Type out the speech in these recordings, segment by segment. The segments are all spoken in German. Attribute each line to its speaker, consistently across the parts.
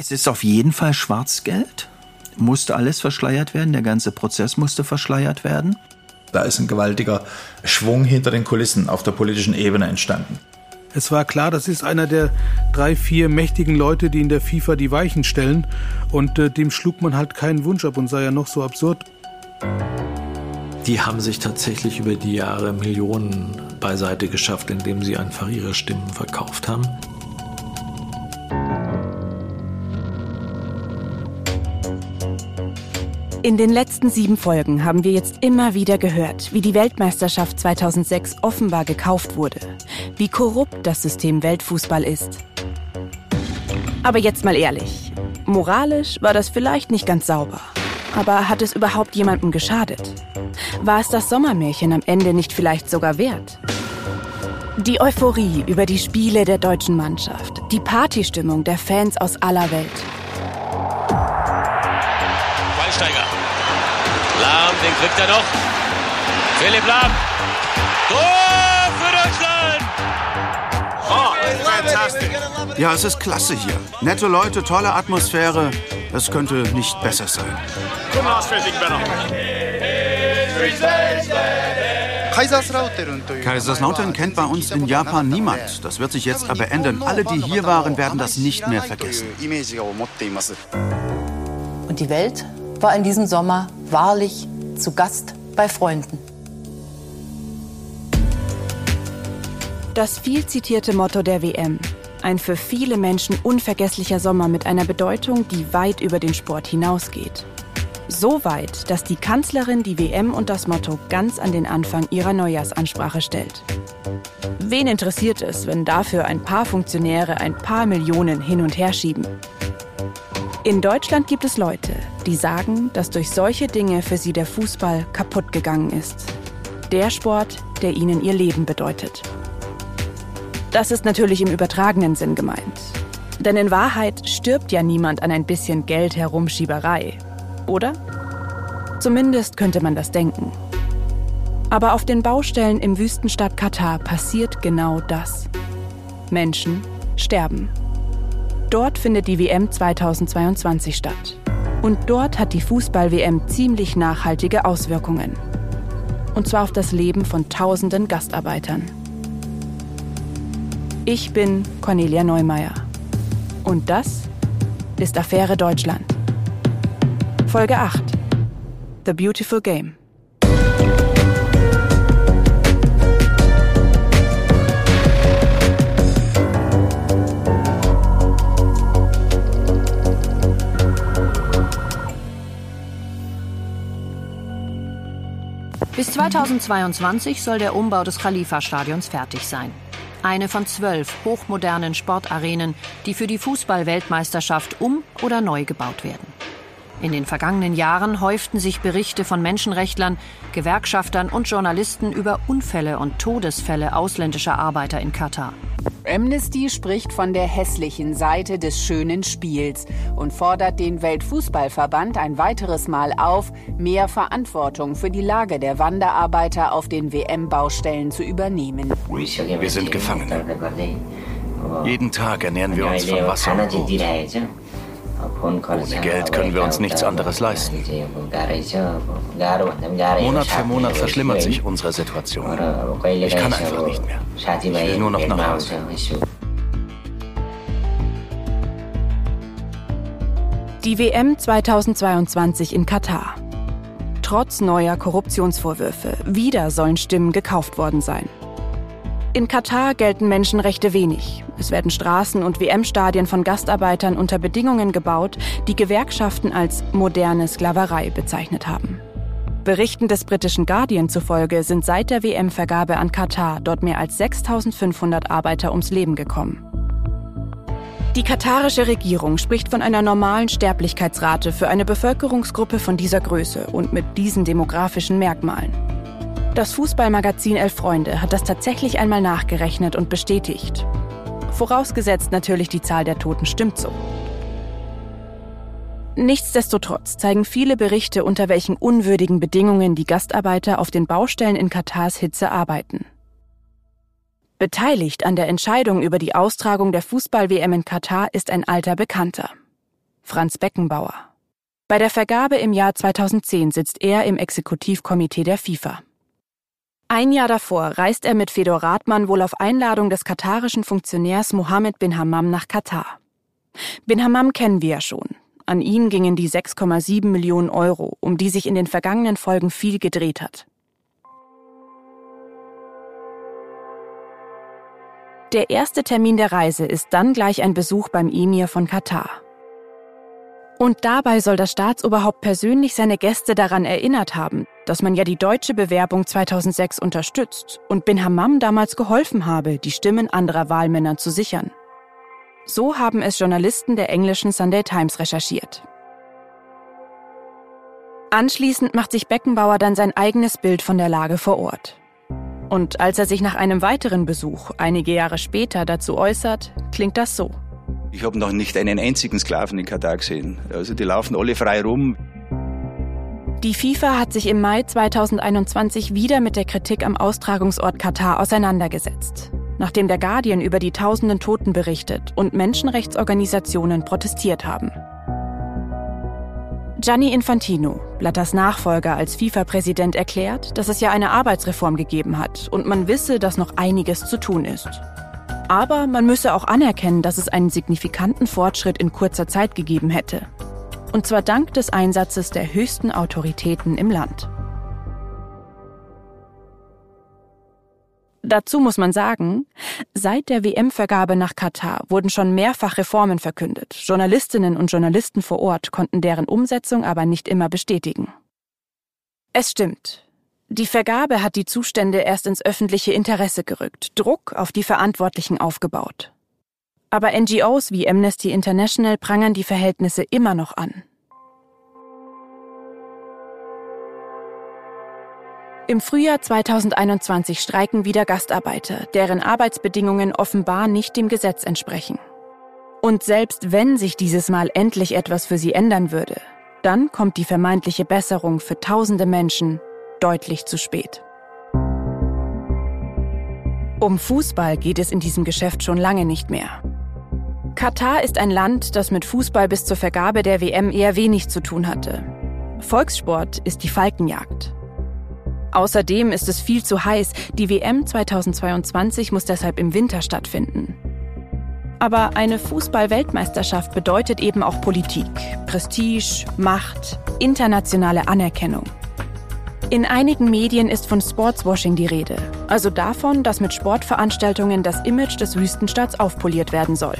Speaker 1: Es ist auf jeden Fall Schwarzgeld. Musste alles verschleiert werden, der ganze Prozess musste verschleiert werden.
Speaker 2: Da ist ein gewaltiger Schwung hinter den Kulissen auf der politischen Ebene entstanden.
Speaker 3: Es war klar, das ist einer der drei, vier mächtigen Leute, die in der FIFA die Weichen stellen. Und äh, dem schlug man halt keinen Wunsch ab und sei ja noch so absurd.
Speaker 4: Die haben sich tatsächlich über die Jahre Millionen beiseite geschafft, indem sie einfach ihre Stimmen verkauft haben.
Speaker 5: In den letzten sieben Folgen haben wir jetzt immer wieder gehört, wie die Weltmeisterschaft 2006 offenbar gekauft wurde, wie korrupt das System Weltfußball ist. Aber jetzt mal ehrlich, moralisch war das vielleicht nicht ganz sauber. Aber hat es überhaupt jemandem geschadet? War es das Sommermärchen am Ende nicht vielleicht sogar wert? Die Euphorie über die Spiele der deutschen Mannschaft, die Partystimmung der Fans aus aller Welt.
Speaker 6: Den kriegt er noch. Philipp Lahm. Tor für Deutschland!
Speaker 7: Oh, fantastic. Ja, es ist klasse hier. Nette Leute, tolle Atmosphäre. Es könnte nicht besser sein. Kaiserslautern kennt bei uns in Japan niemand. Das wird sich jetzt aber ändern. Alle, die hier waren, werden das nicht mehr vergessen.
Speaker 8: Und die Welt war in diesem Sommer wahrlich zu Gast bei Freunden.
Speaker 5: Das viel zitierte Motto der WM. Ein für viele Menschen unvergesslicher Sommer mit einer Bedeutung, die weit über den Sport hinausgeht. So weit, dass die Kanzlerin die WM und das Motto ganz an den Anfang ihrer Neujahrsansprache stellt. Wen interessiert es, wenn dafür ein paar Funktionäre ein paar Millionen hin und her schieben? In Deutschland gibt es Leute, die sagen, dass durch solche Dinge für sie der Fußball kaputt gegangen ist. Der Sport, der ihnen ihr Leben bedeutet. Das ist natürlich im übertragenen Sinn gemeint. Denn in Wahrheit stirbt ja niemand an ein bisschen Geld herumschieberei, oder? Zumindest könnte man das denken. Aber auf den Baustellen im Wüstenstadt Katar passiert genau das. Menschen sterben. Dort findet die WM 2022 statt. Und dort hat die Fußball-WM ziemlich nachhaltige Auswirkungen. Und zwar auf das Leben von tausenden Gastarbeitern. Ich bin Cornelia Neumeier. Und das ist Affäre Deutschland. Folge 8. The Beautiful Game.
Speaker 9: Bis 2022 soll der Umbau des Khalifa-Stadions fertig sein. Eine von zwölf hochmodernen Sportarenen, die für die Fußball-Weltmeisterschaft um- oder neu gebaut werden. In den vergangenen Jahren häuften sich Berichte von Menschenrechtlern, Gewerkschaftern und Journalisten über Unfälle und Todesfälle ausländischer Arbeiter in Katar.
Speaker 10: Amnesty spricht von der hässlichen Seite des schönen Spiels und fordert den Weltfußballverband ein weiteres Mal auf, mehr Verantwortung für die Lage der Wanderarbeiter auf den WM-Baustellen zu übernehmen.
Speaker 11: Wir sind Gefangene. Jeden Tag ernähren wir uns von Wasser und Brot. Ohne Geld können wir uns nichts anderes leisten. Monat für Monat verschlimmert sich unsere Situation. Ich kann einfach nicht mehr. Ich will nur noch nach Hause.
Speaker 5: Die WM 2022 in Katar. Trotz neuer Korruptionsvorwürfe, wieder sollen Stimmen gekauft worden sein. In Katar gelten Menschenrechte wenig. Es werden Straßen und WM-Stadien von Gastarbeitern unter Bedingungen gebaut, die Gewerkschaften als moderne Sklaverei bezeichnet haben. Berichten des britischen Guardian zufolge sind seit der WM-Vergabe an Katar dort mehr als 6500 Arbeiter ums Leben gekommen. Die katarische Regierung spricht von einer normalen Sterblichkeitsrate für eine Bevölkerungsgruppe von dieser Größe und mit diesen demografischen Merkmalen. Das Fußballmagazin Elf Freunde hat das tatsächlich einmal nachgerechnet und bestätigt. Vorausgesetzt natürlich, die Zahl der Toten stimmt so. Nichtsdestotrotz zeigen viele Berichte, unter welchen unwürdigen Bedingungen die Gastarbeiter auf den Baustellen in Katars Hitze arbeiten. Beteiligt an der Entscheidung über die Austragung der Fußball-WM in Katar ist ein alter Bekannter. Franz Beckenbauer. Bei der Vergabe im Jahr 2010 sitzt er im Exekutivkomitee der FIFA. Ein Jahr davor reist er mit Fedor Rathmann wohl auf Einladung des katarischen Funktionärs Mohammed bin Hammam nach Katar. Bin Hammam kennen wir ja schon. An ihn gingen die 6,7 Millionen Euro, um die sich in den vergangenen Folgen viel gedreht hat. Der erste Termin der Reise ist dann gleich ein Besuch beim Emir von Katar. Und dabei soll das Staatsoberhaupt persönlich seine Gäste daran erinnert haben, dass man ja die deutsche Bewerbung 2006 unterstützt und Bin Hammam damals geholfen habe, die Stimmen anderer Wahlmänner zu sichern. So haben es Journalisten der englischen Sunday Times recherchiert. Anschließend macht sich Beckenbauer dann sein eigenes Bild von der Lage vor Ort. Und als er sich nach einem weiteren Besuch einige Jahre später dazu äußert, klingt das so.
Speaker 12: Ich habe noch nicht einen einzigen Sklaven in Katar gesehen. Also die laufen alle frei rum.
Speaker 5: Die FIFA hat sich im Mai 2021 wieder mit der Kritik am Austragungsort Katar auseinandergesetzt, nachdem der Guardian über die tausenden Toten berichtet und Menschenrechtsorganisationen protestiert haben. Gianni Infantino, Blatters Nachfolger als FIFA-Präsident, erklärt, dass es ja eine Arbeitsreform gegeben hat und man wisse, dass noch einiges zu tun ist. Aber man müsse auch anerkennen, dass es einen signifikanten Fortschritt in kurzer Zeit gegeben hätte. Und zwar dank des Einsatzes der höchsten Autoritäten im Land. Dazu muss man sagen, seit der WM-Vergabe nach Katar wurden schon mehrfach Reformen verkündet. Journalistinnen und Journalisten vor Ort konnten deren Umsetzung aber nicht immer bestätigen. Es stimmt, die Vergabe hat die Zustände erst ins öffentliche Interesse gerückt, Druck auf die Verantwortlichen aufgebaut. Aber NGOs wie Amnesty International prangern die Verhältnisse immer noch an. Im Frühjahr 2021 streiken wieder Gastarbeiter, deren Arbeitsbedingungen offenbar nicht dem Gesetz entsprechen. Und selbst wenn sich dieses Mal endlich etwas für sie ändern würde, dann kommt die vermeintliche Besserung für tausende Menschen deutlich zu spät. Um Fußball geht es in diesem Geschäft schon lange nicht mehr. Katar ist ein Land, das mit Fußball bis zur Vergabe der WM eher wenig zu tun hatte. Volkssport ist die Falkenjagd. Außerdem ist es viel zu heiß. Die WM 2022 muss deshalb im Winter stattfinden. Aber eine Fußball-Weltmeisterschaft bedeutet eben auch Politik, Prestige, Macht, internationale Anerkennung. In einigen Medien ist von Sportswashing die Rede, also davon, dass mit Sportveranstaltungen das Image des Wüstenstaats aufpoliert werden soll.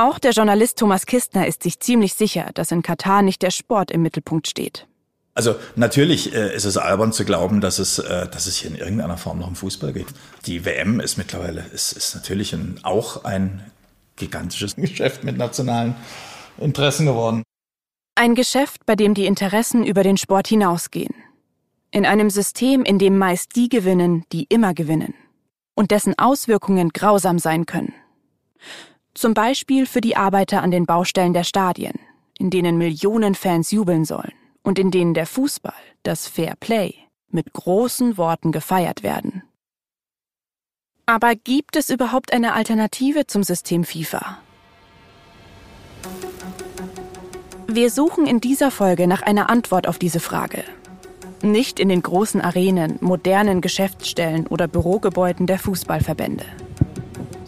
Speaker 5: Auch der Journalist Thomas Kistner ist sich ziemlich sicher, dass in Katar nicht der Sport im Mittelpunkt steht.
Speaker 2: Also natürlich äh, ist es albern zu glauben, dass es, äh, dass es hier in irgendeiner Form noch um Fußball geht. Die WM ist mittlerweile ist, ist natürlich ein, auch ein gigantisches Geschäft mit nationalen Interessen geworden.
Speaker 5: Ein Geschäft, bei dem die Interessen über den Sport hinausgehen. In einem System, in dem meist die gewinnen, die immer gewinnen. Und dessen Auswirkungen grausam sein können. Zum Beispiel für die Arbeiter an den Baustellen der Stadien, in denen Millionen Fans jubeln sollen und in denen der Fußball, das Fair Play, mit großen Worten gefeiert werden. Aber gibt es überhaupt eine Alternative zum System FIFA? Wir suchen in dieser Folge nach einer Antwort auf diese Frage. Nicht in den großen Arenen, modernen Geschäftsstellen oder Bürogebäuden der Fußballverbände,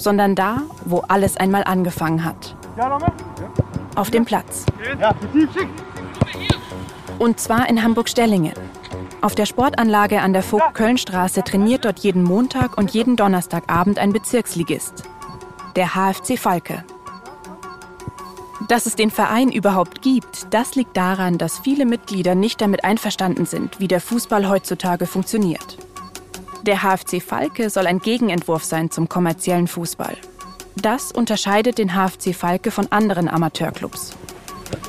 Speaker 5: sondern da, wo alles einmal angefangen hat. Auf dem Platz. Und zwar in Hamburg-Stellingen. Auf der Sportanlage an der Vogt-Köln-Straße trainiert dort jeden Montag und jeden Donnerstagabend ein Bezirksligist, der HFC Falke. Dass es den Verein überhaupt gibt, das liegt daran, dass viele Mitglieder nicht damit einverstanden sind, wie der Fußball heutzutage funktioniert. Der HFC Falke soll ein Gegenentwurf sein zum kommerziellen Fußball. Das unterscheidet den HFC Falke von anderen Amateurclubs.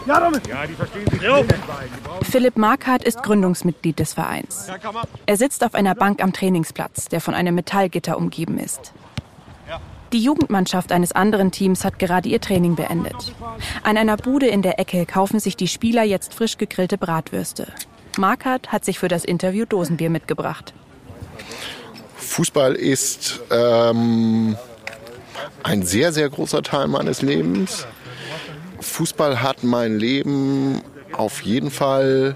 Speaker 5: Ja, damit. Ja, die verstehen sich. Philipp Markhardt ist Gründungsmitglied des Vereins. Er sitzt auf einer Bank am Trainingsplatz, der von einem Metallgitter umgeben ist. Die Jugendmannschaft eines anderen Teams hat gerade ihr Training beendet. An einer Bude in der Ecke kaufen sich die Spieler jetzt frisch gegrillte Bratwürste. Markert hat sich für das Interview Dosenbier mitgebracht.
Speaker 13: Fußball ist ähm, ein sehr, sehr großer Teil meines Lebens. Fußball hat mein Leben auf jeden Fall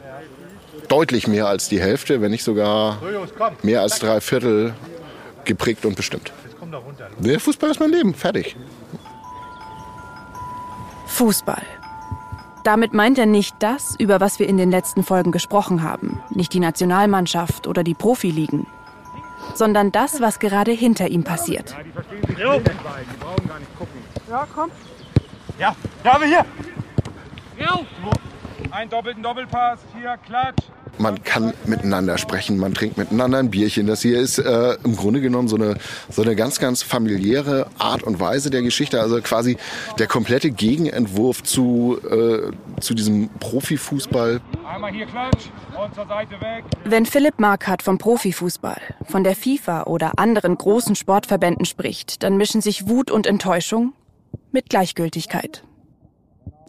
Speaker 13: deutlich mehr als die Hälfte, wenn nicht sogar mehr als drei Viertel geprägt und bestimmt. Der Fußball ist mein Leben, fertig.
Speaker 5: Fußball. Damit meint er nicht das, über was wir in den letzten Folgen gesprochen haben, nicht die Nationalmannschaft oder die Profiligen, sondern das, was gerade hinter ihm passiert.
Speaker 14: Ja, komm. Ja, da haben wir hier. Ein doppelten Doppelpass, hier, Klatsch.
Speaker 13: Man kann miteinander sprechen, man trinkt miteinander ein Bierchen. Das hier ist äh, im Grunde genommen so eine, so eine ganz, ganz familiäre Art und Weise der Geschichte. Also quasi der komplette Gegenentwurf zu, äh, zu diesem Profifußball.
Speaker 14: Einmal hier Klatsch und zur Seite weg.
Speaker 5: Wenn Philipp Markert vom Profifußball, von der FIFA oder anderen großen Sportverbänden spricht, dann mischen sich Wut und Enttäuschung mit Gleichgültigkeit.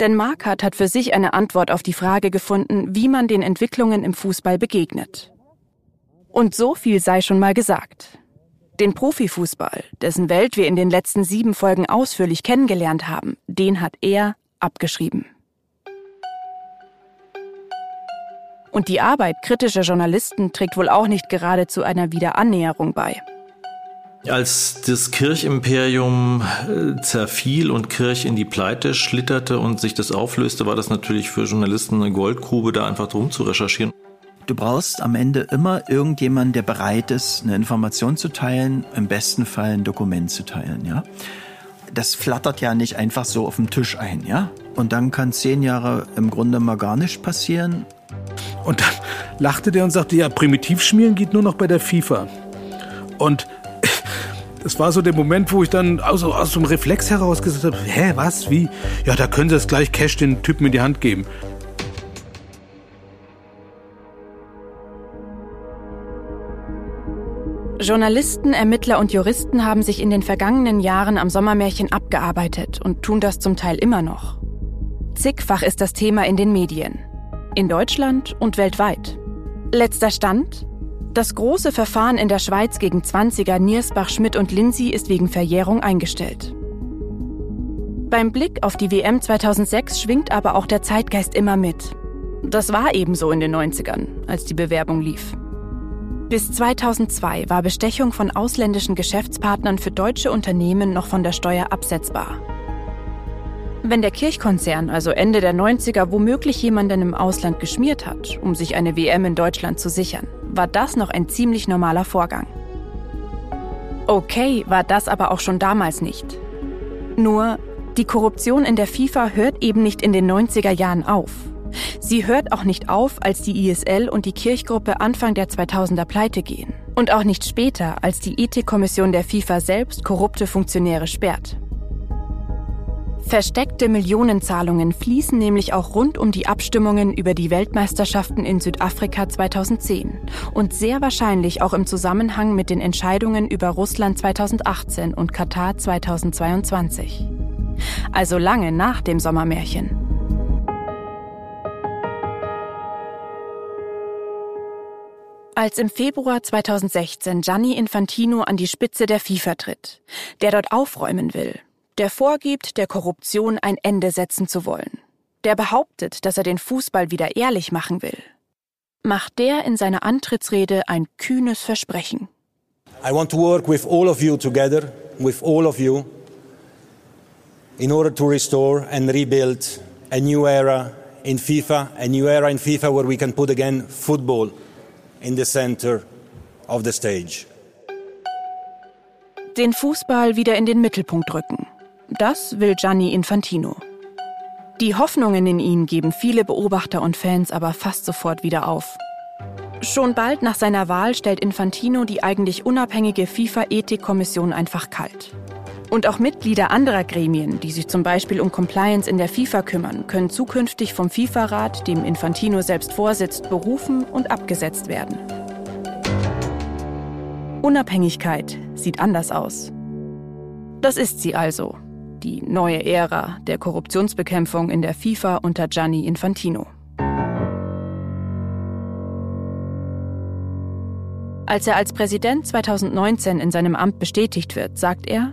Speaker 5: Denn Markert hat für sich eine Antwort auf die Frage gefunden, wie man den Entwicklungen im Fußball begegnet. Und so viel sei schon mal gesagt. Den Profifußball, dessen Welt wir in den letzten sieben Folgen ausführlich kennengelernt haben, den hat er abgeschrieben. Und die Arbeit kritischer Journalisten trägt wohl auch nicht gerade zu einer Wiederannäherung bei.
Speaker 4: Als das Kirchimperium äh, zerfiel und Kirch in die Pleite schlitterte und sich das auflöste, war das natürlich für Journalisten eine Goldgrube, da einfach drum zu recherchieren.
Speaker 1: Du brauchst am Ende immer irgendjemanden, der bereit ist, eine Information zu teilen, im besten Fall ein Dokument zu teilen, ja. Das flattert ja nicht einfach so auf dem Tisch ein, ja. Und dann kann zehn Jahre im Grunde mal gar nichts passieren.
Speaker 3: Und dann lachte der und sagte, ja, Primitivschmieren geht nur noch bei der FIFA. Und das war so der Moment, wo ich dann aus, aus dem Reflex heraus gesagt habe, hä, was, wie? Ja, da können Sie es gleich Cash den Typen in die Hand geben.
Speaker 5: Journalisten, Ermittler und Juristen haben sich in den vergangenen Jahren am Sommermärchen abgearbeitet und tun das zum Teil immer noch. Zigfach ist das Thema in den Medien. In Deutschland und weltweit. Letzter Stand? Das große Verfahren in der Schweiz gegen 20er Niersbach, Schmidt und Lindsay ist wegen Verjährung eingestellt. Beim Blick auf die WM 2006 schwingt aber auch der Zeitgeist immer mit. Das war ebenso in den 90ern, als die Bewerbung lief. Bis 2002 war Bestechung von ausländischen Geschäftspartnern für deutsche Unternehmen noch von der Steuer absetzbar. Wenn der Kirchkonzern also Ende der 90er womöglich jemanden im Ausland geschmiert hat, um sich eine WM in Deutschland zu sichern, war das noch ein ziemlich normaler Vorgang. Okay war das aber auch schon damals nicht. Nur, die Korruption in der FIFA hört eben nicht in den 90er Jahren auf. Sie hört auch nicht auf, als die ISL und die Kirchgruppe Anfang der 2000er pleite gehen. Und auch nicht später, als die Ethikkommission der FIFA selbst korrupte Funktionäre sperrt. Versteckte Millionenzahlungen fließen nämlich auch rund um die Abstimmungen über die Weltmeisterschaften in Südafrika 2010 und sehr wahrscheinlich auch im Zusammenhang mit den Entscheidungen über Russland 2018 und Katar 2022. Also lange nach dem Sommermärchen. Als im Februar 2016 Gianni Infantino an die Spitze der FIFA tritt, der dort aufräumen will, der vorgibt, der Korruption ein Ende setzen zu wollen, der behauptet, dass er den Fußball wieder ehrlich machen will, macht der in seiner Antrittsrede ein kühnes Versprechen.
Speaker 15: I want to work with all of you together, with all of you, in order to restore and rebuild a new era in FIFA, a new era in FIFA where we can put again football in the center of the stage.
Speaker 5: Den Fußball wieder in den Mittelpunkt rücken. Das will Gianni Infantino. Die Hoffnungen in ihn geben viele Beobachter und Fans aber fast sofort wieder auf. Schon bald nach seiner Wahl stellt Infantino die eigentlich unabhängige FIFA-Ethikkommission einfach kalt. Und auch Mitglieder anderer Gremien, die sich zum Beispiel um Compliance in der FIFA kümmern, können zukünftig vom FIFA-Rat, dem Infantino selbst vorsitzt, berufen und abgesetzt werden. Unabhängigkeit sieht anders aus. Das ist sie also, die neue Ära der Korruptionsbekämpfung in der FIFA unter Gianni Infantino. Als er als Präsident 2019 in seinem Amt bestätigt wird, sagt er,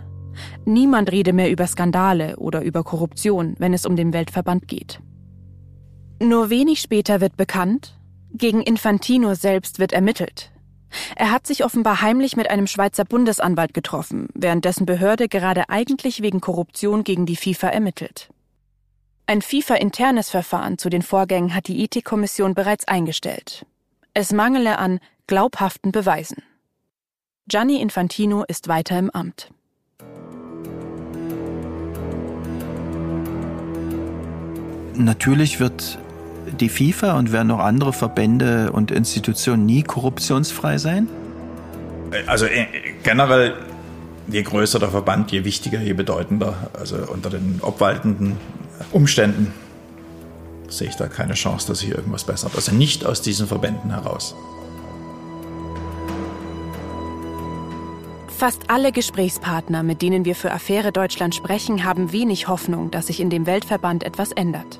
Speaker 5: Niemand rede mehr über Skandale oder über Korruption, wenn es um den Weltverband geht. Nur wenig später wird bekannt, gegen Infantino selbst wird ermittelt. Er hat sich offenbar heimlich mit einem Schweizer Bundesanwalt getroffen, während dessen Behörde gerade eigentlich wegen Korruption gegen die FIFA ermittelt. Ein FIFA-internes Verfahren zu den Vorgängen hat die Ethikkommission bereits eingestellt. Es mangele an glaubhaften Beweisen. Gianni Infantino ist weiter im Amt.
Speaker 1: Natürlich wird die FIFA und werden auch andere Verbände und Institutionen nie korruptionsfrei sein?
Speaker 2: Also äh, generell, je größer der Verband, je wichtiger, je bedeutender. Also unter den obwaltenden Umständen sehe ich da keine Chance, dass sich irgendwas bessert. Also nicht aus diesen Verbänden heraus.
Speaker 5: Fast alle Gesprächspartner, mit denen wir für Affäre Deutschland sprechen, haben wenig Hoffnung, dass sich in dem Weltverband etwas ändert.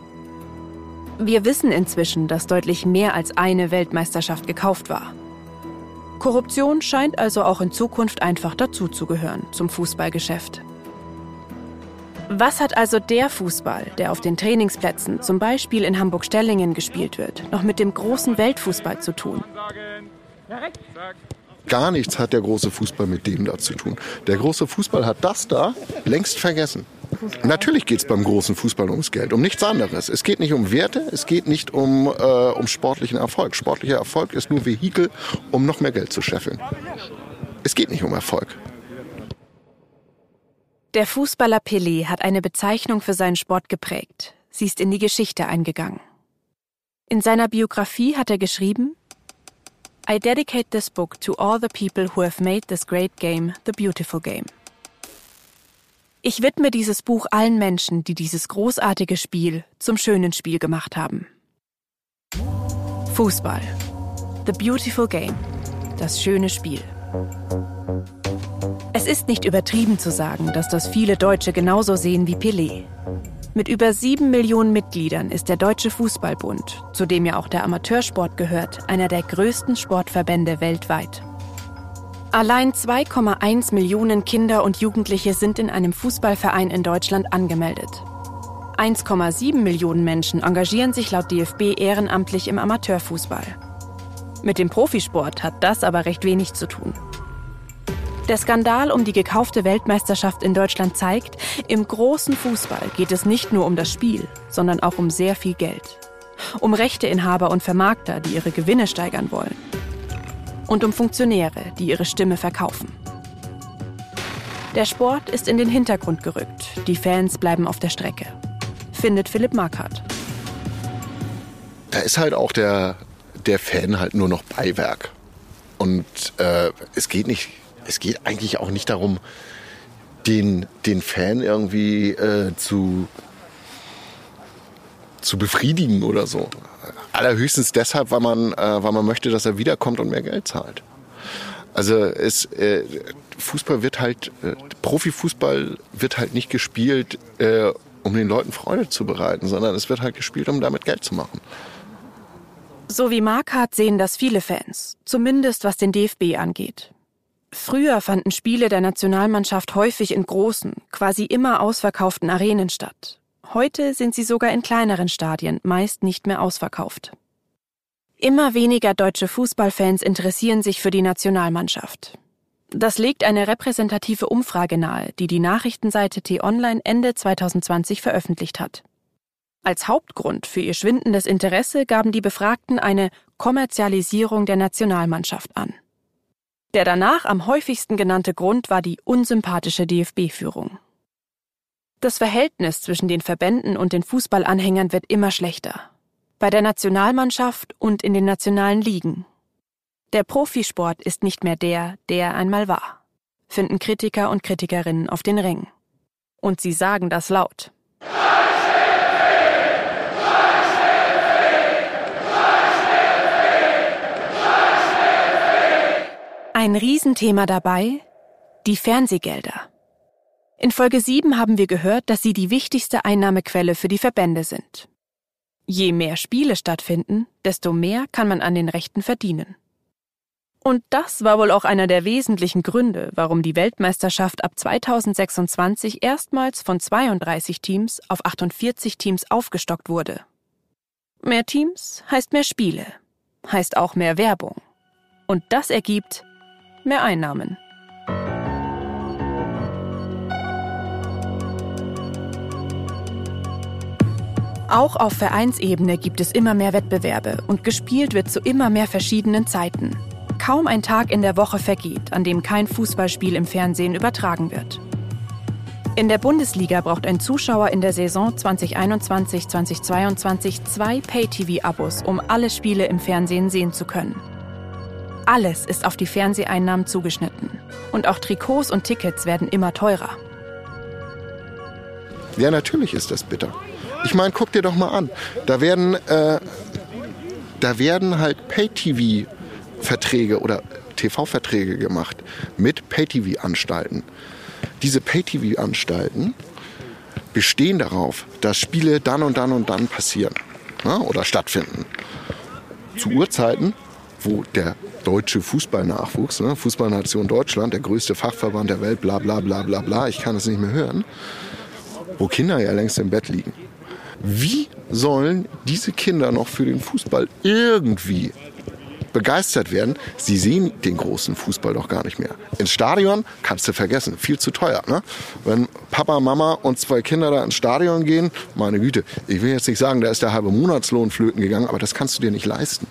Speaker 5: Wir wissen inzwischen, dass deutlich mehr als eine Weltmeisterschaft gekauft war. Korruption scheint also auch in Zukunft einfach dazuzugehören zum Fußballgeschäft. Was hat also der Fußball, der auf den Trainingsplätzen, zum Beispiel in Hamburg-Stellingen gespielt wird, noch mit dem großen Weltfußball zu tun?
Speaker 13: Gar nichts hat der große Fußball mit dem da zu tun. Der große Fußball hat das da längst vergessen. Natürlich geht es beim großen Fußball ums Geld, um nichts anderes. Es geht nicht um Werte, es geht nicht um, äh, um sportlichen Erfolg. Sportlicher Erfolg ist nur Vehikel, um noch mehr Geld zu scheffeln. Es geht nicht um Erfolg.
Speaker 5: Der Fußballer Pelé hat eine Bezeichnung für seinen Sport geprägt. Sie ist in die Geschichte eingegangen. In seiner Biografie hat er geschrieben, I dedicate this book to all the people who have made this great game the beautiful game. Ich widme dieses Buch allen Menschen, die dieses großartige Spiel zum schönen Spiel gemacht haben. Fußball. The Beautiful Game. Das schöne Spiel. Es ist nicht übertrieben zu sagen, dass das viele Deutsche genauso sehen wie Pelé. Mit über sieben Millionen Mitgliedern ist der Deutsche Fußballbund, zu dem ja auch der Amateursport gehört, einer der größten Sportverbände weltweit. Allein 2,1 Millionen Kinder und Jugendliche sind in einem Fußballverein in Deutschland angemeldet. 1,7 Millionen Menschen engagieren sich laut DFB ehrenamtlich im Amateurfußball. Mit dem Profisport hat das aber recht wenig zu tun. Der Skandal um die gekaufte Weltmeisterschaft in Deutschland zeigt, im großen Fußball geht es nicht nur um das Spiel, sondern auch um sehr viel Geld. Um Rechteinhaber und Vermarkter, die ihre Gewinne steigern wollen und um Funktionäre, die ihre Stimme verkaufen. Der Sport ist in den Hintergrund gerückt, die Fans bleiben auf der Strecke, findet Philipp Markert.
Speaker 13: Da ist halt auch der, der Fan halt nur noch Beiwerk. Und äh, es geht nicht, es geht eigentlich auch nicht darum, den, den Fan irgendwie äh, zu, zu befriedigen oder so. Allerhöchstens deshalb, weil man, äh, weil man möchte, dass er wiederkommt und mehr Geld zahlt. Also es, äh, Fußball wird halt, äh, Profifußball wird halt nicht gespielt, äh, um den Leuten Freude zu bereiten, sondern es wird halt gespielt, um damit Geld zu machen.
Speaker 5: So wie Markart sehen das viele Fans, zumindest was den DFB angeht. Früher fanden Spiele der Nationalmannschaft häufig in großen, quasi immer ausverkauften Arenen statt. Heute sind sie sogar in kleineren Stadien meist nicht mehr ausverkauft. Immer weniger deutsche Fußballfans interessieren sich für die Nationalmannschaft. Das legt eine repräsentative Umfrage nahe, die die Nachrichtenseite T-Online Ende 2020 veröffentlicht hat. Als Hauptgrund für ihr schwindendes Interesse gaben die Befragten eine Kommerzialisierung der Nationalmannschaft an. Der danach am häufigsten genannte Grund war die unsympathische DFB-Führung. Das Verhältnis zwischen den Verbänden und den Fußballanhängern wird immer schlechter. Bei der Nationalmannschaft und in den nationalen Ligen. Der Profisport ist nicht mehr der, der einmal war, finden Kritiker und Kritikerinnen auf den Rängen. Und sie sagen das laut. Ein Riesenthema dabei, die Fernsehgelder. In Folge 7 haben wir gehört, dass sie die wichtigste Einnahmequelle für die Verbände sind. Je mehr Spiele stattfinden, desto mehr kann man an den Rechten verdienen. Und das war wohl auch einer der wesentlichen Gründe, warum die Weltmeisterschaft ab 2026 erstmals von 32 Teams auf 48 Teams aufgestockt wurde. Mehr Teams heißt mehr Spiele, heißt auch mehr Werbung. Und das ergibt mehr Einnahmen. Auch auf Vereinsebene gibt es immer mehr Wettbewerbe und gespielt wird zu immer mehr verschiedenen Zeiten. Kaum ein Tag in der Woche vergeht, an dem kein Fußballspiel im Fernsehen übertragen wird. In der Bundesliga braucht ein Zuschauer in der Saison 2021-2022 zwei Pay-TV-Abos, um alle Spiele im Fernsehen sehen zu können. Alles ist auf die Fernseheinnahmen zugeschnitten. Und auch Trikots und Tickets werden immer teurer.
Speaker 13: Ja, natürlich ist das bitter. Ich meine, guck dir doch mal an. Da werden, äh, da werden halt Pay-TV-Verträge oder TV-Verträge gemacht mit Pay-TV-Anstalten. Diese Pay-TV-Anstalten bestehen darauf, dass Spiele dann und dann und dann passieren ja, oder stattfinden. Zu Uhrzeiten, wo der deutsche Fußballnachwuchs, ne, Fußballnation Deutschland, der größte Fachverband der Welt, bla bla bla bla bla, ich kann es nicht mehr hören, wo Kinder ja längst im Bett liegen. Wie sollen diese Kinder noch für den Fußball irgendwie begeistert werden? Sie sehen den großen Fußball doch gar nicht mehr. Ins Stadion kannst du vergessen, viel zu teuer. Ne? Wenn Papa, Mama und zwei Kinder da ins Stadion gehen, meine Güte, ich will jetzt nicht sagen, da ist der halbe Monatslohn flöten gegangen, aber das kannst du dir nicht leisten.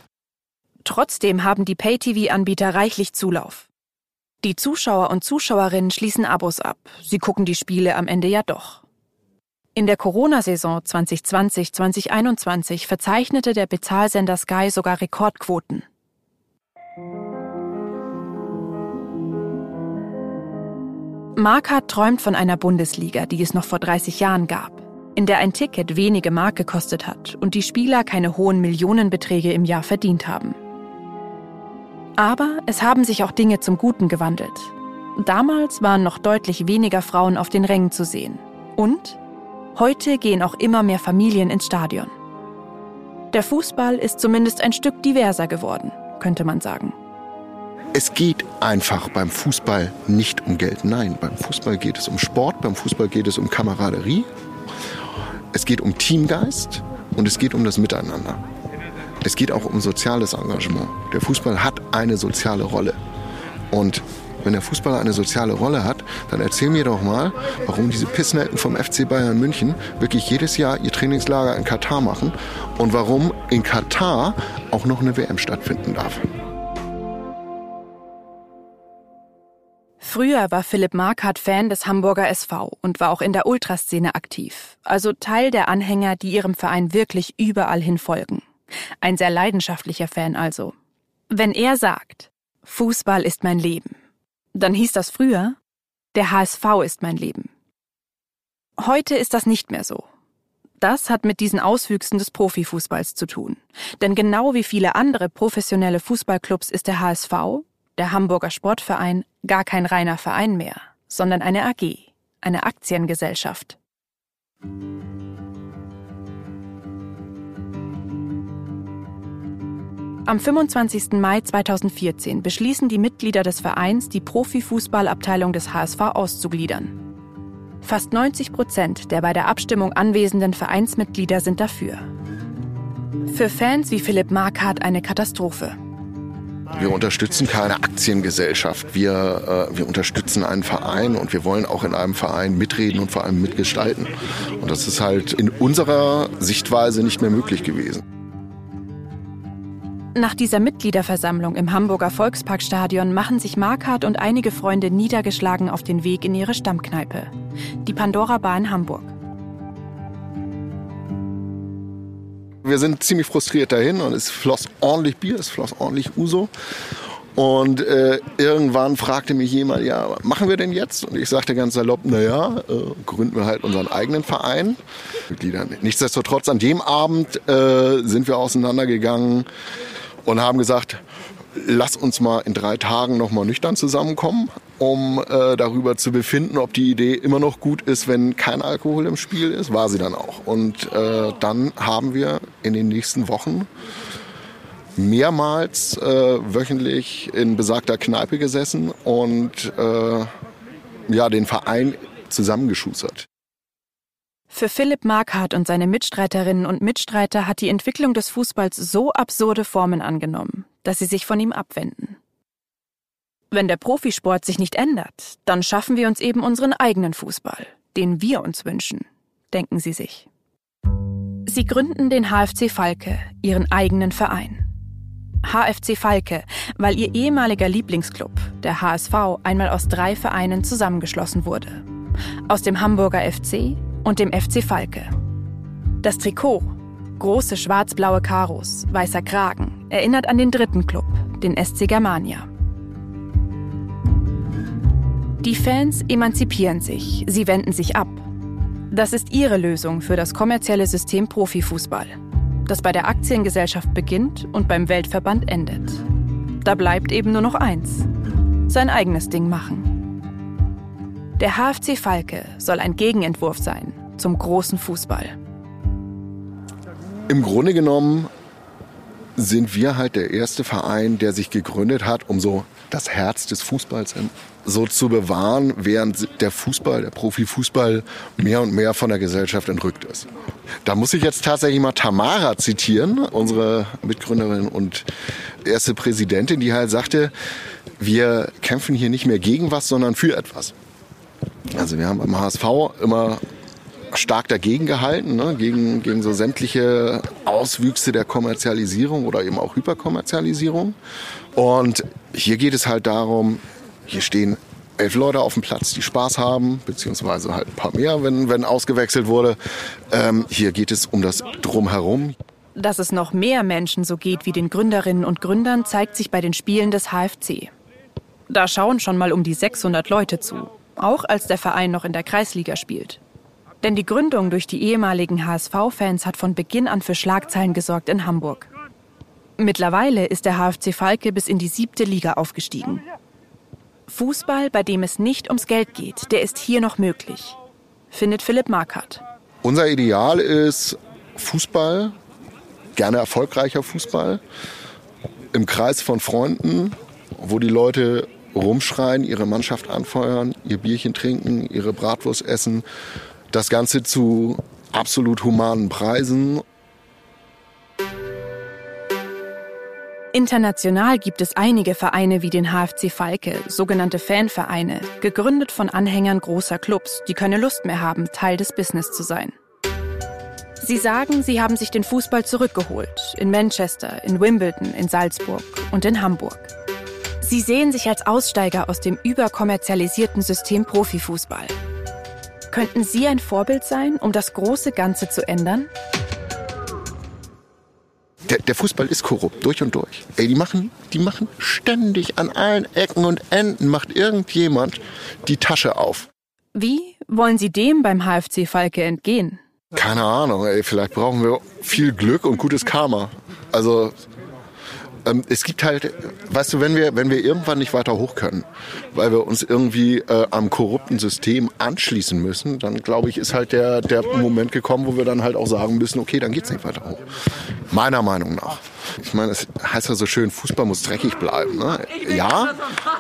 Speaker 5: Trotzdem haben die Pay-TV-Anbieter reichlich Zulauf. Die Zuschauer und Zuschauerinnen schließen Abos ab. Sie gucken die Spiele am Ende ja doch. In der Corona-Saison 2020-2021 verzeichnete der Bezahlsender Sky sogar Rekordquoten. Markart träumt von einer Bundesliga, die es noch vor 30 Jahren gab, in der ein Ticket wenige Mark gekostet hat und die Spieler keine hohen Millionenbeträge im Jahr verdient haben. Aber es haben sich auch Dinge zum Guten gewandelt. Damals waren noch deutlich weniger Frauen auf den Rängen zu sehen. Und Heute gehen auch immer mehr Familien ins Stadion. Der Fußball ist zumindest ein Stück diverser geworden, könnte man sagen.
Speaker 13: Es geht einfach beim Fußball nicht um Geld. Nein, beim Fußball geht es um Sport, beim Fußball geht es um Kameraderie, es geht um Teamgeist und es geht um das Miteinander. Es geht auch um soziales Engagement. Der Fußball hat eine soziale Rolle. Und wenn der Fußballer eine soziale Rolle hat, dann erzähl mir doch mal, warum diese Pissnetten vom FC Bayern München wirklich jedes Jahr ihr Trainingslager in Katar machen und warum in Katar auch noch eine WM stattfinden darf.
Speaker 5: Früher war Philipp Markhardt Fan des Hamburger SV und war auch in der Ultraszene aktiv, also Teil der Anhänger, die ihrem Verein wirklich überall hin folgen. Ein sehr leidenschaftlicher Fan also. Wenn er sagt, Fußball ist mein Leben, dann hieß das früher, der HSV ist mein Leben. Heute ist das nicht mehr so. Das hat mit diesen Auswüchsen des Profifußballs zu tun. Denn genau wie viele andere professionelle Fußballclubs ist der HSV, der Hamburger Sportverein, gar kein reiner Verein mehr, sondern eine AG, eine Aktiengesellschaft. Am 25. Mai 2014 beschließen die Mitglieder des Vereins, die Profifußballabteilung des HSV auszugliedern. Fast 90 Prozent der bei der Abstimmung anwesenden Vereinsmitglieder sind dafür. Für Fans wie Philipp Markhardt eine Katastrophe.
Speaker 13: Wir unterstützen keine Aktiengesellschaft. Wir, äh, wir unterstützen einen Verein und wir wollen auch in einem Verein mitreden und vor allem mitgestalten. Und das ist halt in unserer Sichtweise nicht mehr möglich gewesen.
Speaker 5: Nach dieser Mitgliederversammlung im Hamburger Volksparkstadion machen sich Markhardt und einige Freunde niedergeschlagen auf den Weg in ihre Stammkneipe, die Pandora Bar in Hamburg.
Speaker 13: Wir sind ziemlich frustriert dahin und es floss ordentlich Bier, es floss ordentlich Uso. Und äh, irgendwann fragte mich jemand, ja, was machen wir denn jetzt? Und ich sagte ganz salopp, naja, äh, gründen wir halt unseren eigenen Verein. Nichtsdestotrotz, an dem Abend äh, sind wir auseinandergegangen und haben gesagt, lass uns mal in drei Tagen nochmal nüchtern zusammenkommen, um äh, darüber zu befinden, ob die Idee immer noch gut ist, wenn kein Alkohol im Spiel ist. War sie dann auch. Und äh, dann haben wir in den nächsten Wochen mehrmals äh, wöchentlich in besagter Kneipe gesessen und äh, ja, den Verein zusammengeschustert.
Speaker 5: Für Philipp Markhardt und seine Mitstreiterinnen und Mitstreiter hat die Entwicklung des Fußballs so absurde Formen angenommen, dass sie sich von ihm abwenden. Wenn der Profisport sich nicht ändert, dann schaffen wir uns eben unseren eigenen Fußball, den wir uns wünschen, denken sie sich. Sie gründen den HFC Falke, ihren eigenen Verein. HFC Falke, weil ihr ehemaliger Lieblingsclub, der HSV, einmal aus drei Vereinen zusammengeschlossen wurde. Aus dem Hamburger FC und dem FC Falke. Das Trikot, große schwarz-blaue Karos, weißer Kragen, erinnert an den dritten Club, den SC Germania. Die Fans emanzipieren sich, sie wenden sich ab. Das ist ihre Lösung für das kommerzielle System Profifußball das bei der Aktiengesellschaft beginnt und beim Weltverband endet. Da bleibt eben nur noch eins. Sein eigenes Ding machen. Der HFC Falke soll ein Gegenentwurf sein zum großen Fußball.
Speaker 13: Im Grunde genommen sind wir halt der erste Verein, der sich gegründet hat, um so das Herz des Fußballs so zu bewahren, während der Fußball, der Profifußball mehr und mehr von der Gesellschaft entrückt ist. Da muss ich jetzt tatsächlich mal Tamara zitieren, unsere Mitgründerin und erste Präsidentin, die halt sagte, wir kämpfen hier nicht mehr gegen was, sondern für etwas. Also wir haben beim HSV immer stark dagegen gehalten, ne? gegen, gegen so sämtliche Auswüchse der Kommerzialisierung oder eben auch Hyperkommerzialisierung. Und hier geht es halt darum, hier stehen elf Leute auf dem Platz, die Spaß haben, beziehungsweise halt ein paar mehr, wenn, wenn ausgewechselt wurde. Ähm, hier geht es um das Drumherum.
Speaker 5: Dass es noch mehr Menschen so geht wie den Gründerinnen und Gründern, zeigt sich bei den Spielen des HFC. Da schauen schon mal um die 600 Leute zu, auch als der Verein noch in der Kreisliga spielt. Denn die Gründung durch die ehemaligen HSV-Fans hat von Beginn an für Schlagzeilen gesorgt in Hamburg. Mittlerweile ist der HFC Falke bis in die siebte Liga aufgestiegen. Fußball, bei dem es nicht ums Geld geht, der ist hier noch möglich, findet Philipp Markert.
Speaker 13: Unser Ideal ist Fußball, gerne erfolgreicher Fußball, im Kreis von Freunden, wo die Leute rumschreien, ihre Mannschaft anfeuern, ihr Bierchen trinken, ihre Bratwurst essen. Das Ganze zu absolut humanen Preisen.
Speaker 5: International gibt es einige Vereine wie den HFC Falke, sogenannte Fanvereine, gegründet von Anhängern großer Clubs, die keine Lust mehr haben, Teil des Business zu sein. Sie sagen, sie haben sich den Fußball zurückgeholt, in Manchester, in Wimbledon, in Salzburg und in Hamburg. Sie sehen sich als Aussteiger aus dem überkommerzialisierten System Profifußball. Könnten Sie ein Vorbild sein, um das große Ganze zu ändern?
Speaker 13: Der, der, Fußball ist korrupt, durch und durch. Ey, die machen, die machen ständig an allen Ecken und Enden macht irgendjemand die Tasche auf.
Speaker 5: Wie wollen Sie dem beim HFC Falke entgehen?
Speaker 13: Keine Ahnung, ey, vielleicht brauchen wir viel Glück und gutes Karma. Also ähm, es gibt halt, weißt du, wenn wir, wenn wir irgendwann nicht weiter hoch können, weil wir uns irgendwie äh, am korrupten System anschließen müssen, dann glaube ich, ist halt der, der Moment gekommen, wo wir dann halt auch sagen müssen, okay, dann geht's nicht weiter hoch. Meiner Meinung nach. Ich meine, es heißt ja so schön, Fußball muss dreckig bleiben. Ne? Ja,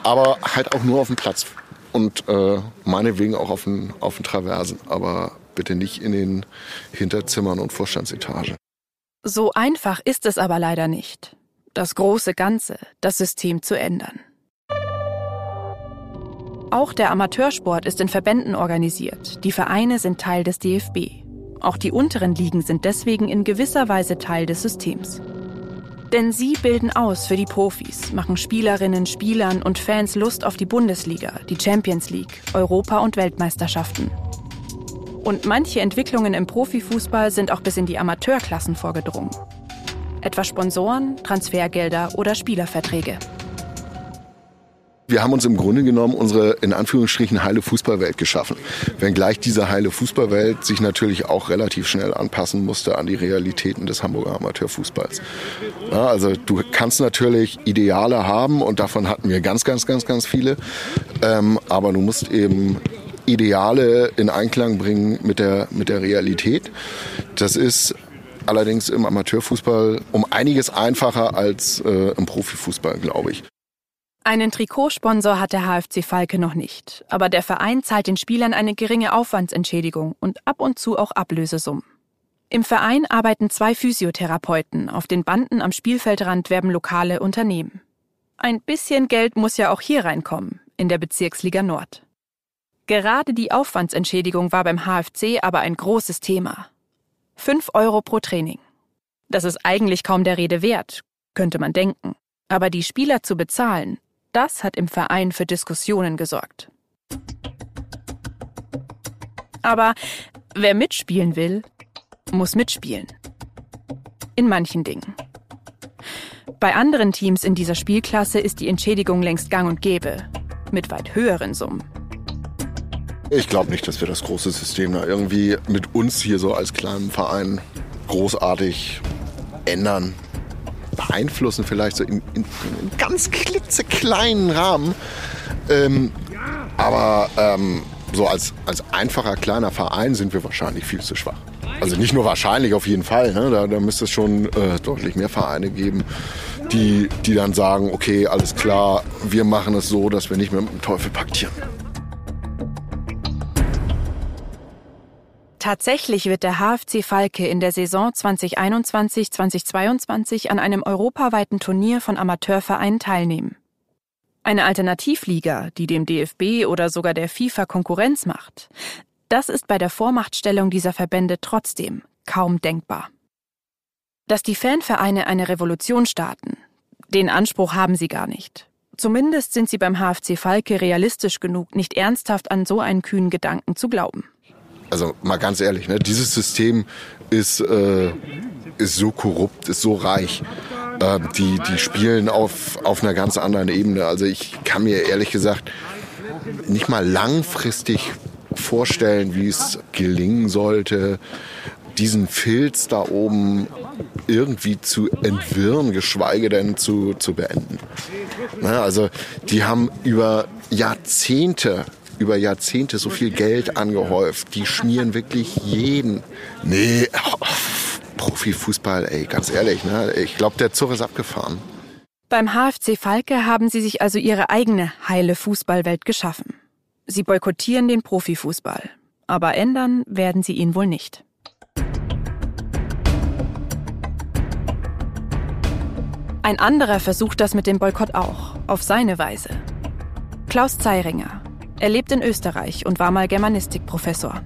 Speaker 13: aber halt auch nur auf dem Platz. Und äh, meinetwegen auch auf den, auf den Traversen. Aber bitte nicht in den Hinterzimmern und Vorstandsetagen.
Speaker 5: So einfach ist es aber leider nicht das große Ganze, das System zu ändern. Auch der Amateursport ist in Verbänden organisiert. Die Vereine sind Teil des DFB. Auch die unteren Ligen sind deswegen in gewisser Weise Teil des Systems. Denn sie bilden aus für die Profis, machen Spielerinnen, Spielern und Fans Lust auf die Bundesliga, die Champions League, Europa- und Weltmeisterschaften. Und manche Entwicklungen im Profifußball sind auch bis in die Amateurklassen vorgedrungen etwa Sponsoren, Transfergelder oder Spielerverträge.
Speaker 13: Wir haben uns im Grunde genommen unsere in Anführungsstrichen heile Fußballwelt geschaffen. Wenngleich diese heile Fußballwelt sich natürlich auch relativ schnell anpassen musste an die Realitäten des Hamburger Amateurfußballs. Ja, also du kannst natürlich Ideale haben und davon hatten wir ganz, ganz, ganz, ganz viele. Ähm, aber du musst eben Ideale in Einklang bringen mit der, mit der Realität. Das ist allerdings im Amateurfußball um einiges einfacher als äh, im Profifußball, glaube ich.
Speaker 5: Einen Trikotsponsor hat der HFC Falke noch nicht, aber der Verein zahlt den Spielern eine geringe Aufwandsentschädigung und ab und zu auch Ablösesummen. Im Verein arbeiten zwei Physiotherapeuten, auf den Banden am Spielfeldrand werben lokale Unternehmen. Ein bisschen Geld muss ja auch hier reinkommen, in der Bezirksliga Nord. Gerade die Aufwandsentschädigung war beim HFC aber ein großes Thema. Fünf Euro pro Training. Das ist eigentlich kaum der Rede wert, könnte man denken. Aber die Spieler zu bezahlen, das hat im Verein für Diskussionen gesorgt. Aber wer mitspielen will, muss mitspielen. In manchen Dingen. Bei anderen Teams in dieser Spielklasse ist die Entschädigung längst gang und gäbe, mit weit höheren Summen.
Speaker 13: Ich glaube nicht, dass wir das große System da irgendwie mit uns hier so als kleinen Verein großartig ändern. Beeinflussen vielleicht so in, in, in ganz klitzekleinen Rahmen. Ähm, aber ähm, so als, als einfacher kleiner Verein sind wir wahrscheinlich viel zu schwach. Also nicht nur wahrscheinlich, auf jeden Fall. Ne? Da, da müsste es schon äh, deutlich mehr Vereine geben, die, die dann sagen, okay, alles klar, wir machen es so, dass wir nicht mehr mit dem Teufel paktieren.
Speaker 5: Tatsächlich wird der HFC Falke in der Saison 2021-2022 an einem europaweiten Turnier von Amateurvereinen teilnehmen. Eine Alternativliga, die dem DFB oder sogar der FIFA Konkurrenz macht, das ist bei der Vormachtstellung dieser Verbände trotzdem kaum denkbar. Dass die Fanvereine eine Revolution starten, den Anspruch haben sie gar nicht. Zumindest sind sie beim HFC Falke realistisch genug, nicht ernsthaft an so einen kühnen Gedanken zu glauben
Speaker 13: also mal ganz ehrlich, ne, dieses System ist, äh, ist so korrupt, ist so reich. Äh, die, die spielen auf, auf einer ganz anderen Ebene. Also ich kann mir ehrlich gesagt nicht mal langfristig vorstellen, wie es gelingen sollte, diesen Filz da oben irgendwie zu entwirren, geschweige denn zu, zu beenden. Ne, also die haben über Jahrzehnte über Jahrzehnte so viel Geld angehäuft. Die schmieren wirklich jeden. Nee, Profifußball, ey, ganz ehrlich, ne? Ich glaube, der Zug ist abgefahren.
Speaker 5: Beim HFC Falke haben sie sich also ihre eigene heile Fußballwelt geschaffen. Sie boykottieren den Profifußball. Aber ändern werden sie ihn wohl nicht. Ein anderer versucht das mit dem Boykott auch, auf seine Weise. Klaus Zeiringer, er lebt in Österreich und war mal Germanistikprofessor.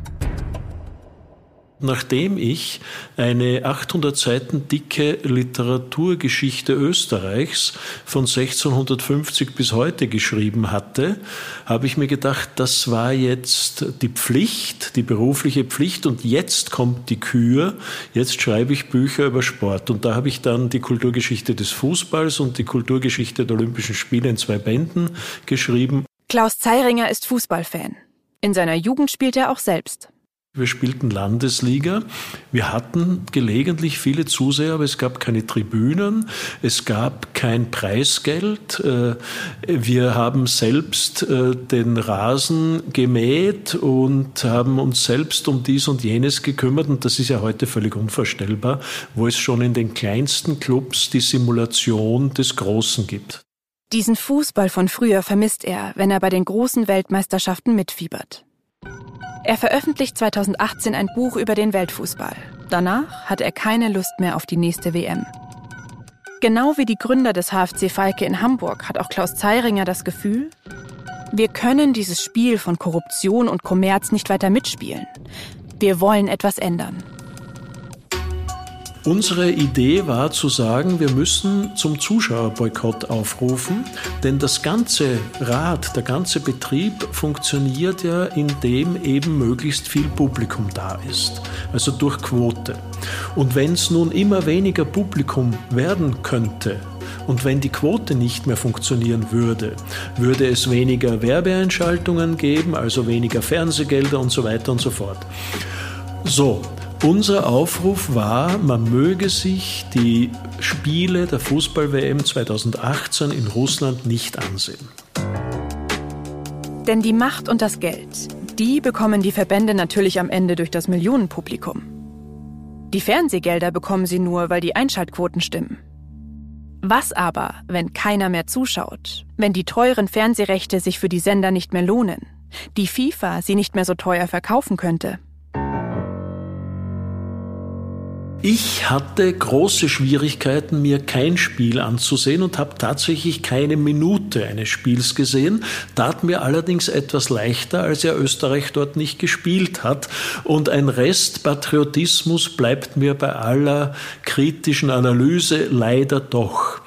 Speaker 16: Nachdem ich eine 800 Seiten dicke Literaturgeschichte Österreichs von 1650 bis heute geschrieben hatte, habe ich mir gedacht, das war jetzt die Pflicht, die berufliche Pflicht und jetzt kommt die Kür, jetzt schreibe ich Bücher über Sport. Und da habe ich dann die Kulturgeschichte des Fußballs und die Kulturgeschichte der Olympischen Spiele in zwei Bänden geschrieben
Speaker 5: Klaus Zeiringer ist Fußballfan. In seiner Jugend spielt er auch selbst.
Speaker 16: Wir spielten Landesliga. Wir hatten gelegentlich viele Zuseher, aber es gab keine Tribünen, es gab kein Preisgeld. Äh, wir haben selbst äh, den Rasen gemäht und haben uns selbst um dies und jenes gekümmert. Und das ist ja heute völlig unvorstellbar, wo es schon in den kleinsten Clubs die Simulation des Großen gibt.
Speaker 5: Diesen Fußball von früher vermisst er, wenn er bei den großen Weltmeisterschaften mitfiebert. Er veröffentlicht 2018 ein Buch über den Weltfußball. Danach hat er keine Lust mehr auf die nächste WM. Genau wie die Gründer des HFC Falke in Hamburg hat auch Klaus Zeiringer das Gefühl, wir können dieses Spiel von Korruption und Kommerz nicht weiter mitspielen. Wir wollen etwas ändern.
Speaker 16: Unsere Idee war zu sagen, wir müssen zum Zuschauerboykott aufrufen, denn das ganze Rad, der ganze Betrieb funktioniert ja, indem eben möglichst viel Publikum da ist, also durch Quote. Und wenn es nun immer weniger Publikum werden könnte, und wenn die Quote nicht mehr funktionieren würde, würde es weniger Werbeeinschaltungen geben, also weniger Fernsehgelder und so weiter und so fort. So, unser Aufruf war, man möge sich die Spiele der Fußball-WM 2018 in Russland nicht ansehen.
Speaker 5: Denn die Macht und das Geld, die bekommen die Verbände natürlich am Ende durch das Millionenpublikum. Die Fernsehgelder bekommen sie nur, weil die Einschaltquoten stimmen. Was aber, wenn keiner mehr zuschaut, wenn die teuren Fernsehrechte sich für die Sender nicht mehr lohnen, die FIFA sie nicht mehr so teuer verkaufen könnte?
Speaker 16: Ich hatte große Schwierigkeiten, mir kein Spiel anzusehen und habe tatsächlich keine Minute eines Spiels gesehen. Tat mir allerdings etwas leichter, als ja Österreich dort nicht gespielt hat. Und ein Rest Patriotismus bleibt mir bei aller kritischen Analyse leider doch.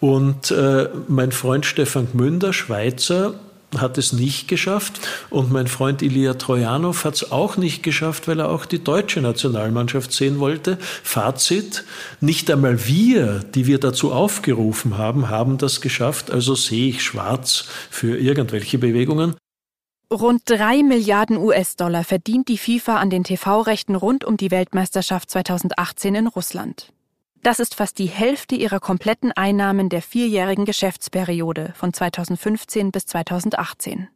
Speaker 16: Und äh, mein Freund Stefan Gmünder, Schweizer, hat es nicht geschafft und mein Freund Ilya Trojanow hat es auch nicht geschafft, weil er auch die deutsche Nationalmannschaft sehen wollte. Fazit, nicht einmal wir, die wir dazu aufgerufen haben, haben das geschafft, also sehe ich schwarz für irgendwelche Bewegungen.
Speaker 5: Rund drei Milliarden US-Dollar verdient die FIFA an den TV-Rechten rund um die Weltmeisterschaft 2018 in Russland. Das ist fast die Hälfte ihrer kompletten Einnahmen der vierjährigen Geschäftsperiode von 2015 bis 2018.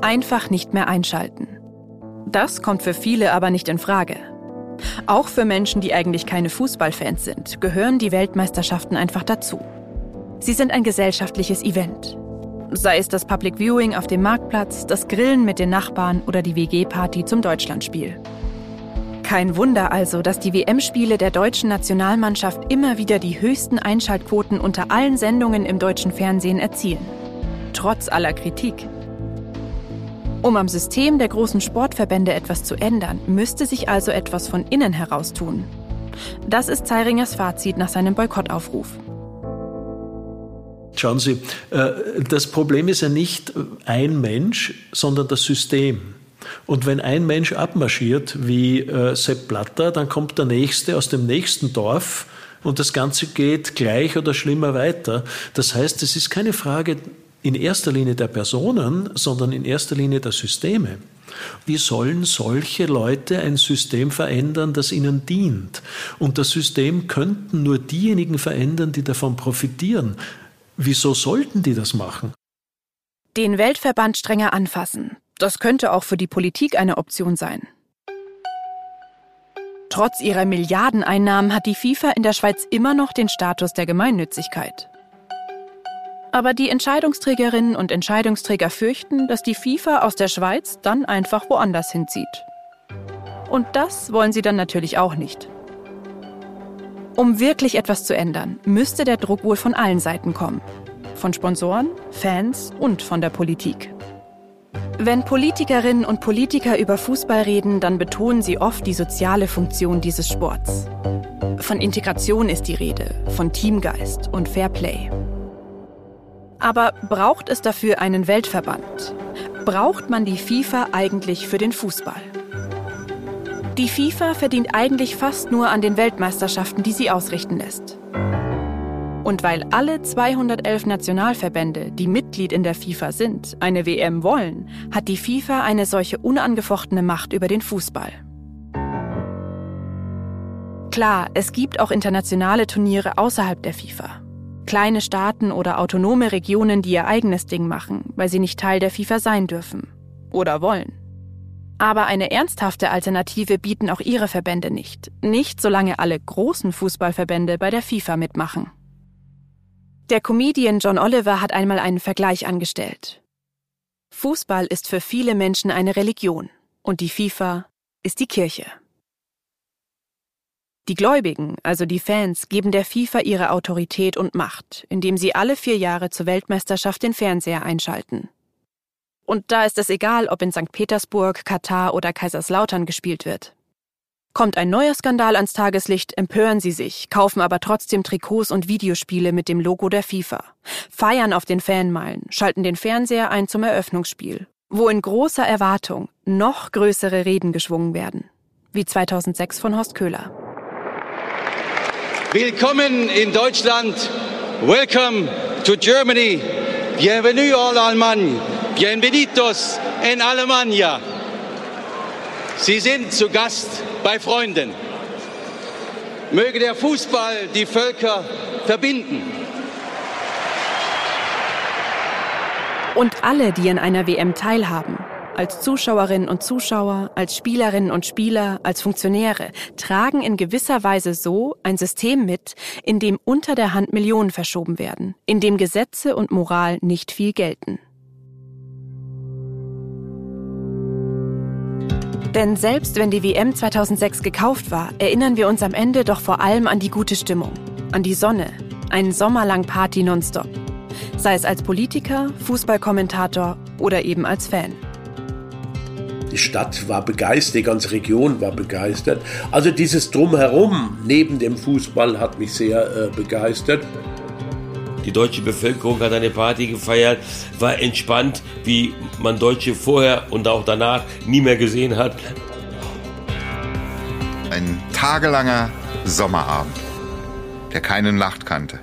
Speaker 5: Einfach nicht mehr einschalten. Das kommt für viele aber nicht in Frage. Auch für Menschen, die eigentlich keine Fußballfans sind, gehören die Weltmeisterschaften einfach dazu. Sie sind ein gesellschaftliches Event, Sei es das Public Viewing auf dem Marktplatz, das Grillen mit den Nachbarn oder die WG-Party zum Deutschlandspiel. Kein Wunder also, dass die WM-Spiele der deutschen Nationalmannschaft immer wieder die höchsten Einschaltquoten unter allen Sendungen im deutschen Fernsehen erzielen. Trotz aller Kritik. Um am System der großen Sportverbände etwas zu ändern, müsste sich also etwas von innen heraus tun. Das ist Zeiringers Fazit nach seinem Boykottaufruf.
Speaker 16: Schauen Sie, äh, das Problem ist ja nicht ein Mensch, sondern das System. Und wenn ein Mensch abmarschiert, wie äh, Sepp Blatter, dann kommt der Nächste aus dem nächsten Dorf und das Ganze geht gleich oder schlimmer weiter. Das heißt, es ist keine Frage in erster Linie der Personen, sondern in erster Linie der Systeme. Wie sollen solche Leute ein System verändern, das ihnen dient? Und das System könnten nur diejenigen verändern, die davon profitieren. Wieso sollten die das machen?
Speaker 5: Den Weltverband strenger anfassen. Das könnte auch für die Politik eine Option sein. Trotz ihrer Milliardeneinnahmen hat die FIFA in der Schweiz immer noch den Status der Gemeinnützigkeit. Aber die Entscheidungsträgerinnen und Entscheidungsträger fürchten, dass die FIFA aus der Schweiz dann einfach woanders hinzieht. Und das wollen sie dann natürlich auch nicht. Um wirklich etwas zu ändern, müsste der Druck wohl von allen Seiten kommen. Von Sponsoren, Fans und von der Politik. Wenn Politikerinnen und Politiker über Fußball reden, dann betonen sie oft die soziale Funktion dieses Sports. Von Integration ist die Rede, von Teamgeist und Fairplay. Aber braucht es dafür einen Weltverband? Braucht man die FIFA eigentlich für den Fußball? Die FIFA verdient eigentlich fast nur an den Weltmeisterschaften, die sie ausrichten lässt. Und weil alle 211 Nationalverbände, die Mitglied in der FIFA sind, eine WM wollen, hat die FIFA eine solche unangefochtene Macht über den Fußball. Klar, es gibt auch internationale Turniere außerhalb der FIFA. Kleine Staaten oder autonome Regionen, die ihr eigenes Ding machen, weil sie nicht Teil der FIFA sein dürfen. Oder wollen. Aber eine ernsthafte Alternative bieten auch ihre Verbände nicht. Nicht solange alle großen Fußballverbände bei der FIFA mitmachen. Der Comedian John Oliver hat einmal einen Vergleich angestellt. Fußball ist für viele Menschen eine Religion und die FIFA ist die Kirche. Die Gläubigen, also die Fans, geben der FIFA ihre Autorität und Macht, indem sie alle vier Jahre zur Weltmeisterschaft den Fernseher einschalten. Und da ist es egal, ob in St. Petersburg, Katar oder Kaiserslautern gespielt wird. Kommt ein neuer Skandal ans Tageslicht, empören sie sich, kaufen aber trotzdem Trikots und Videospiele mit dem Logo der FIFA, feiern auf den Fanmeilen, schalten den Fernseher ein zum Eröffnungsspiel, wo in großer Erwartung noch größere Reden geschwungen werden, wie 2006 von Horst Köhler.
Speaker 17: Willkommen in Deutschland. Welcome to Germany. Bienvenue en Allemagne. Bienvenidos en Alemania. Sie sind zu Gast bei Freunden. Möge der Fußball die Völker verbinden.
Speaker 5: Und alle, die an einer WM teilhaben, als Zuschauerinnen und Zuschauer, als Spielerinnen und Spieler, als Funktionäre, tragen in gewisser Weise so ein System mit, in dem unter der Hand Millionen verschoben werden, in dem Gesetze und Moral nicht viel gelten. Denn selbst wenn die WM 2006 gekauft war, erinnern wir uns am Ende doch vor allem an die gute Stimmung, an die Sonne, einen Sommer lang Party nonstop. Sei es als Politiker, Fußballkommentator oder eben als Fan.
Speaker 18: Die Stadt war begeistert, die ganze Region war begeistert. Also dieses Drumherum neben dem Fußball hat mich sehr äh, begeistert.
Speaker 19: Die deutsche Bevölkerung hat eine Party gefeiert, war entspannt, wie man Deutsche vorher und auch danach nie mehr gesehen hat.
Speaker 20: Ein tagelanger Sommerabend, der keine Nacht kannte.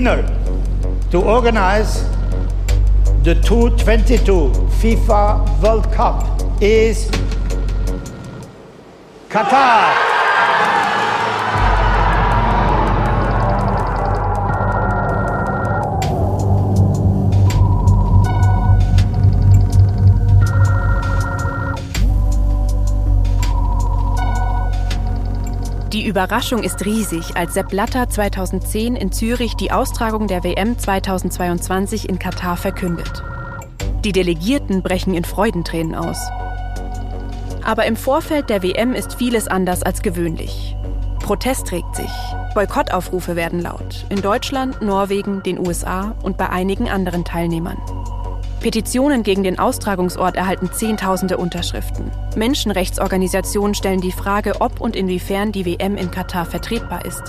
Speaker 21: Winner to organize the 2022 FIFA World Cup is Qatar.
Speaker 5: Die Überraschung ist riesig, als Sepp Blatter 2010 in Zürich die Austragung der WM 2022 in Katar verkündet. Die Delegierten brechen in Freudentränen aus. Aber im Vorfeld der WM ist vieles anders als gewöhnlich. Protest regt sich. Boykottaufrufe werden laut. In Deutschland, Norwegen, den USA und bei einigen anderen Teilnehmern. Petitionen gegen den Austragungsort erhalten Zehntausende Unterschriften. Menschenrechtsorganisationen stellen die Frage, ob und inwiefern die WM in Katar vertretbar ist.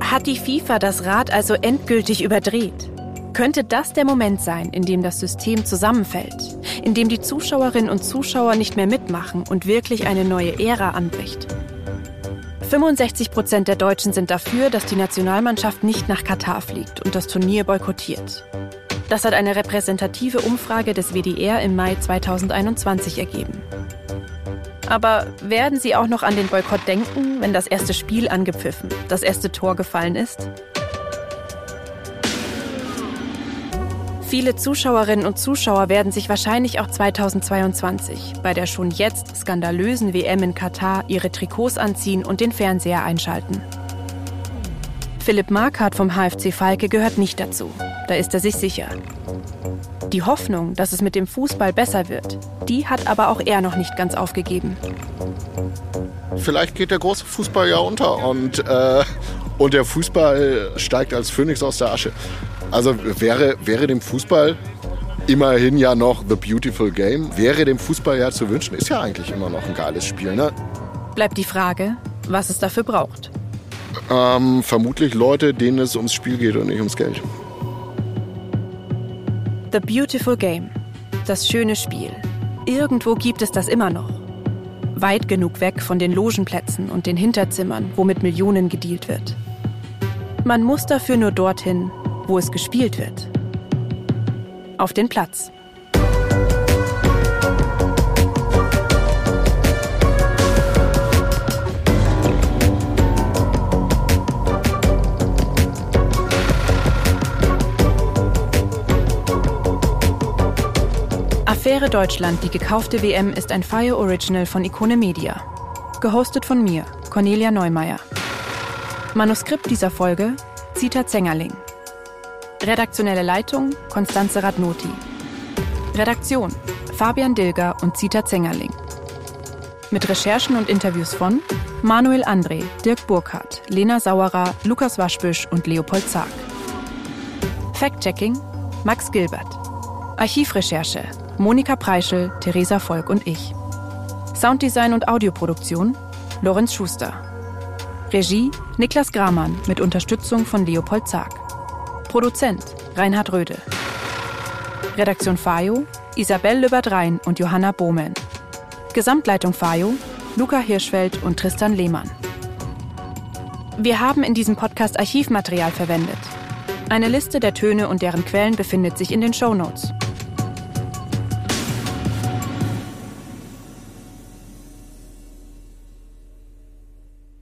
Speaker 5: Hat die FIFA das Rad also endgültig überdreht? Könnte das der Moment sein, in dem das System zusammenfällt, in dem die Zuschauerinnen und Zuschauer nicht mehr mitmachen und wirklich eine neue Ära anbricht? 65 Prozent der Deutschen sind dafür, dass die Nationalmannschaft nicht nach Katar fliegt und das Turnier boykottiert. Das hat eine repräsentative Umfrage des WDR im Mai 2021 ergeben. Aber werden Sie auch noch an den Boykott denken, wenn das erste Spiel angepfiffen, das erste Tor gefallen ist? Viele Zuschauerinnen und Zuschauer werden sich wahrscheinlich auch 2022 bei der schon jetzt skandalösen WM in Katar ihre Trikots anziehen und den Fernseher einschalten. Philipp Markhardt vom HFC Falke gehört nicht dazu. Da ist er sich sicher. Die Hoffnung, dass es mit dem Fußball besser wird, die hat aber auch er noch nicht ganz aufgegeben.
Speaker 13: Vielleicht geht der große Fußball ja unter und, äh, und der Fußball steigt als Phönix aus der Asche. Also wäre, wäre dem Fußball immerhin ja noch The Beautiful Game, wäre dem Fußball ja zu wünschen. Ist ja eigentlich immer noch ein geiles Spiel, ne?
Speaker 5: Bleibt die Frage, was es dafür braucht.
Speaker 13: Ähm, vermutlich Leute, denen es ums Spiel geht und nicht ums Geld.
Speaker 5: The Beautiful Game. Das schöne Spiel. Irgendwo gibt es das immer noch. Weit genug weg von den Logenplätzen und den Hinterzimmern, wo mit Millionen gedealt wird. Man muss dafür nur dorthin, wo es gespielt wird. Auf den Platz. Affäre Deutschland, die gekaufte WM, ist ein Fire Original von Ikone Media. Gehostet von mir, Cornelia Neumeier. Manuskript dieser Folge, Zita Zengerling. Redaktionelle Leitung, Konstanze Radnoti. Redaktion, Fabian Dilger und Zita Zengerling. Mit Recherchen und Interviews von Manuel André, Dirk Burkhardt, Lena Sauerer, Lukas Waschbüsch und Leopold Zark. Fact-Checking, Max Gilbert. Archivrecherche, Monika Preischel, Theresa Volk und ich. Sounddesign und Audioproduktion Lorenz Schuster. Regie Niklas Gramann mit Unterstützung von Leopold Zark. Produzent Reinhard Röde. Redaktion Fayo Isabel Löbert-Rhein und Johanna Bohmen. Gesamtleitung Fayo Luca Hirschfeld und Tristan Lehmann. Wir haben in diesem Podcast Archivmaterial verwendet. Eine Liste der Töne und deren Quellen befindet sich in den Shownotes.